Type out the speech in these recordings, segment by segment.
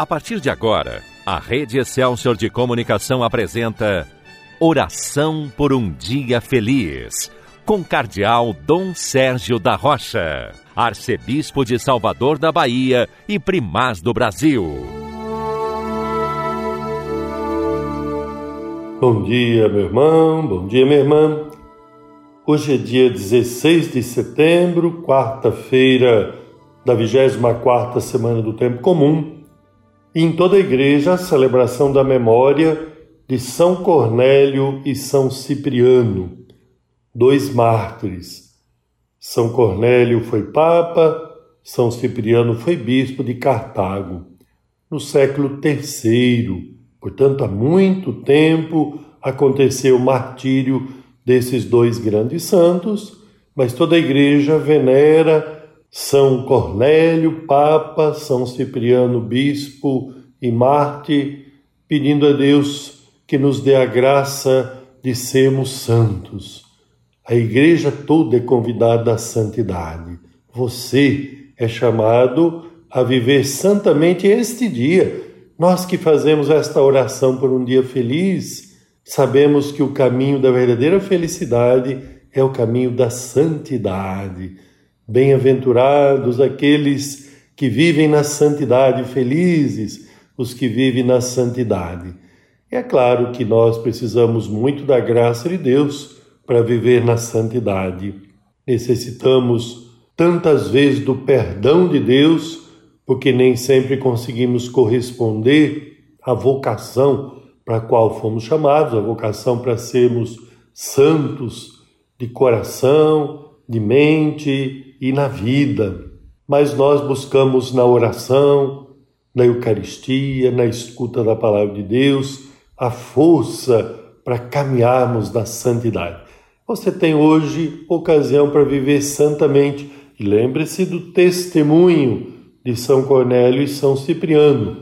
A partir de agora, a Rede Excelsior de Comunicação apresenta Oração por um Dia Feliz, com Cardeal Dom Sérgio da Rocha, Arcebispo de Salvador da Bahia e Primaz do Brasil. Bom dia, meu irmão, bom dia, minha irmã. Hoje é dia 16 de setembro, quarta-feira da 24ª semana do Tempo Comum em toda a igreja a celebração da memória de São Cornélio e São Cipriano, dois mártires. São Cornélio foi papa, São Cipriano foi bispo de Cartago, no século III. Portanto, há muito tempo aconteceu o martírio desses dois grandes santos, mas toda a igreja venera são Cornélio, Papa, São Cipriano, Bispo e Marte, pedindo a Deus que nos dê a graça de sermos santos. A igreja toda é convidada à santidade. Você é chamado a viver santamente este dia. Nós que fazemos esta oração por um dia feliz, sabemos que o caminho da verdadeira felicidade é o caminho da santidade Bem-aventurados aqueles que vivem na santidade, felizes os que vivem na santidade. É claro que nós precisamos muito da graça de Deus para viver na santidade. Necessitamos tantas vezes do perdão de Deus, porque nem sempre conseguimos corresponder à vocação para a qual fomos chamados, a vocação para sermos santos de coração, de mente e na vida. Mas nós buscamos na oração, na Eucaristia, na escuta da palavra de Deus, a força para caminharmos na santidade. Você tem hoje ocasião para viver santamente. E lembre-se do testemunho de São Cornélio e São Cipriano,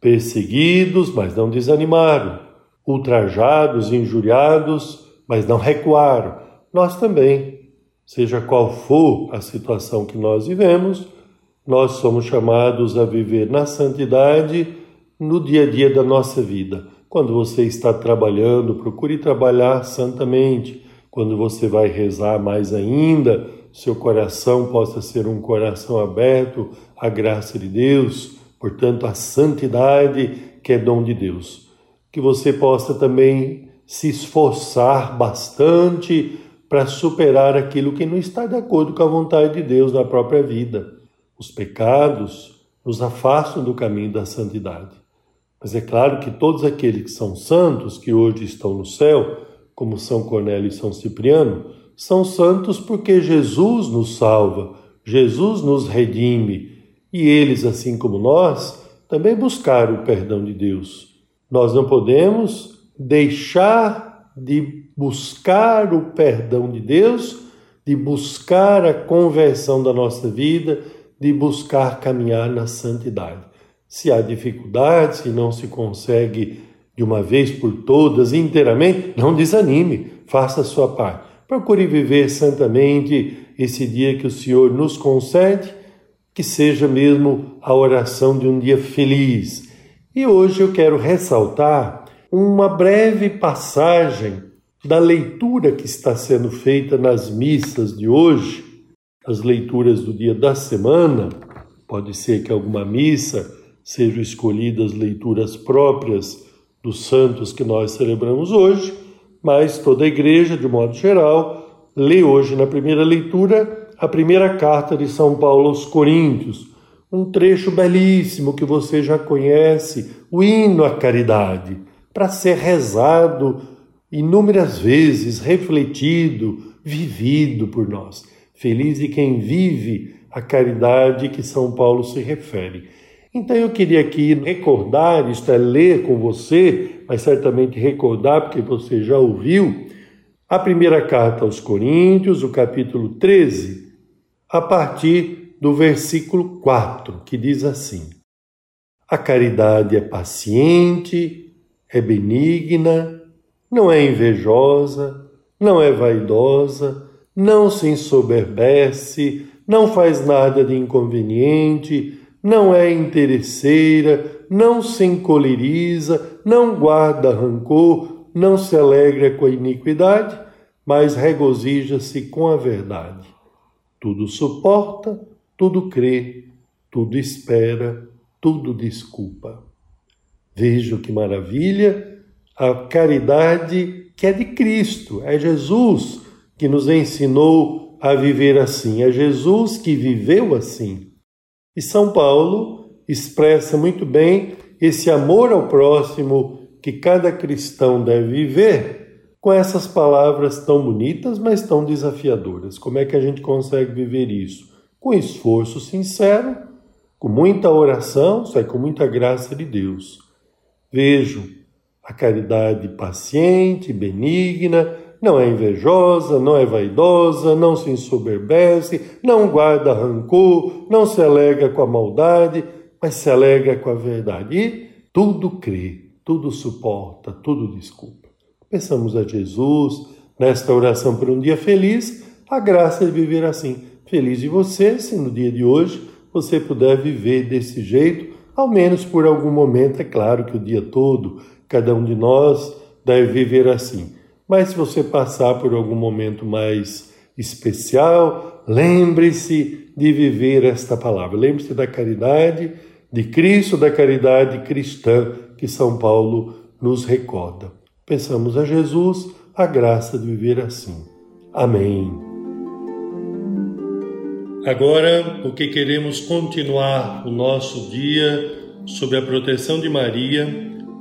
perseguidos, mas não desanimaram, ultrajados, injuriados, mas não recuaram. Nós também Seja qual for a situação que nós vivemos, nós somos chamados a viver na santidade no dia a dia da nossa vida. Quando você está trabalhando, procure trabalhar santamente. Quando você vai rezar mais ainda, seu coração possa ser um coração aberto à graça de Deus, portanto, à santidade que é dom de Deus. Que você possa também se esforçar bastante para superar aquilo que não está de acordo com a vontade de Deus na própria vida. Os pecados nos afastam do caminho da santidade. Mas é claro que todos aqueles que são santos, que hoje estão no céu, como São Cornélio e São Cipriano, são santos porque Jesus nos salva, Jesus nos redime, e eles, assim como nós, também buscaram o perdão de Deus. Nós não podemos deixar de buscar o perdão de Deus, de buscar a conversão da nossa vida, de buscar caminhar na santidade. Se há dificuldades, se não se consegue de uma vez por todas, inteiramente, não desanime, faça a sua parte. Procure viver santamente esse dia que o Senhor nos concede, que seja mesmo a oração de um dia feliz. E hoje eu quero ressaltar uma breve passagem da leitura que está sendo feita nas missas de hoje, as leituras do dia da semana, pode ser que alguma missa sejam escolhidas leituras próprias dos santos que nós celebramos hoje, mas toda a igreja, de modo geral, lê hoje na primeira leitura a primeira carta de São Paulo aos Coríntios, um trecho belíssimo que você já conhece, o hino à caridade, para ser rezado inúmeras vezes refletido, vivido por nós. Feliz de quem vive a caridade que São Paulo se refere. Então eu queria aqui recordar, isto é, ler com você, mas certamente recordar, porque você já ouviu, a primeira carta aos Coríntios, o capítulo 13, a partir do versículo 4, que diz assim: A caridade é paciente, é benigna, não é invejosa, não é vaidosa, não se ensoberbece, não faz nada de inconveniente, não é interesseira, não se encoleriza, não guarda rancor, não se alegra com a iniquidade, mas regozija-se com a verdade. Tudo suporta, tudo crê, tudo espera, tudo desculpa. Vejo que maravilha a caridade que é de Cristo, é Jesus que nos ensinou a viver assim, é Jesus que viveu assim. E São Paulo expressa muito bem esse amor ao próximo que cada cristão deve viver com essas palavras tão bonitas, mas tão desafiadoras. Como é que a gente consegue viver isso? Com esforço sincero, com muita oração, sai com muita graça de Deus. Vejo a caridade paciente, benigna, não é invejosa, não é vaidosa, não se ensoberbece, não guarda rancor, não se alega com a maldade, mas se alegra com a verdade. E tudo crê, tudo suporta, tudo desculpa. Pensamos a Jesus nesta oração por um dia feliz, a graça de viver assim. Feliz de você se no dia de hoje você puder viver desse jeito, ao menos por algum momento. É claro que o dia todo, cada um de nós deve viver assim mas se você passar por algum momento mais especial, lembre-se de viver esta palavra. Lembre-se da caridade de Cristo, da caridade cristã que São Paulo nos recorda. Pensamos a Jesus a graça de viver assim. Amém. Agora, porque queremos continuar o nosso dia sob a proteção de Maria,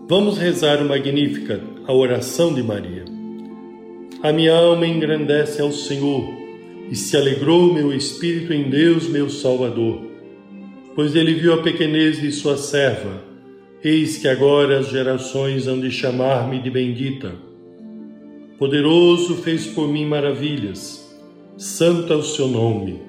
vamos rezar o Magnífica, a oração de Maria. A minha alma engrandece ao Senhor e se alegrou meu espírito em Deus, meu Salvador, pois ele viu a pequenez de sua serva. Eis que agora as gerações hão de chamar-me de bendita. Poderoso fez por mim maravilhas, santo é o seu nome.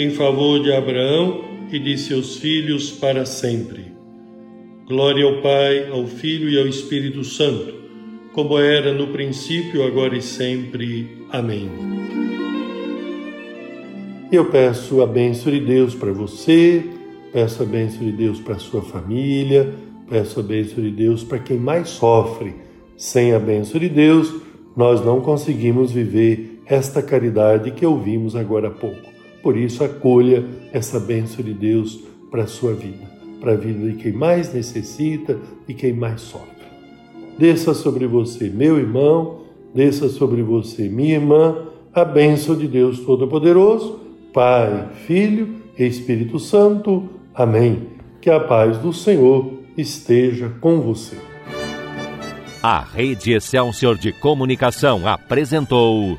em favor de Abraão e de seus filhos para sempre. Glória ao Pai, ao Filho e ao Espírito Santo como era no princípio, agora e sempre. Amém. Eu peço a bênção de Deus para você, peço a bênção de Deus para sua família, peço a bênção de Deus para quem mais sofre. Sem a bênção de Deus, nós não conseguimos viver esta caridade que ouvimos agora há pouco. Por isso, acolha essa bênção de Deus para a sua vida, para a vida de quem mais necessita e quem mais sofre desça sobre você, meu irmão, desça sobre você, minha irmã, a bênção de Deus Todo-Poderoso, Pai, Filho e Espírito Santo. Amém. Que a paz do Senhor esteja com você. A Rede Excelsior de Comunicação apresentou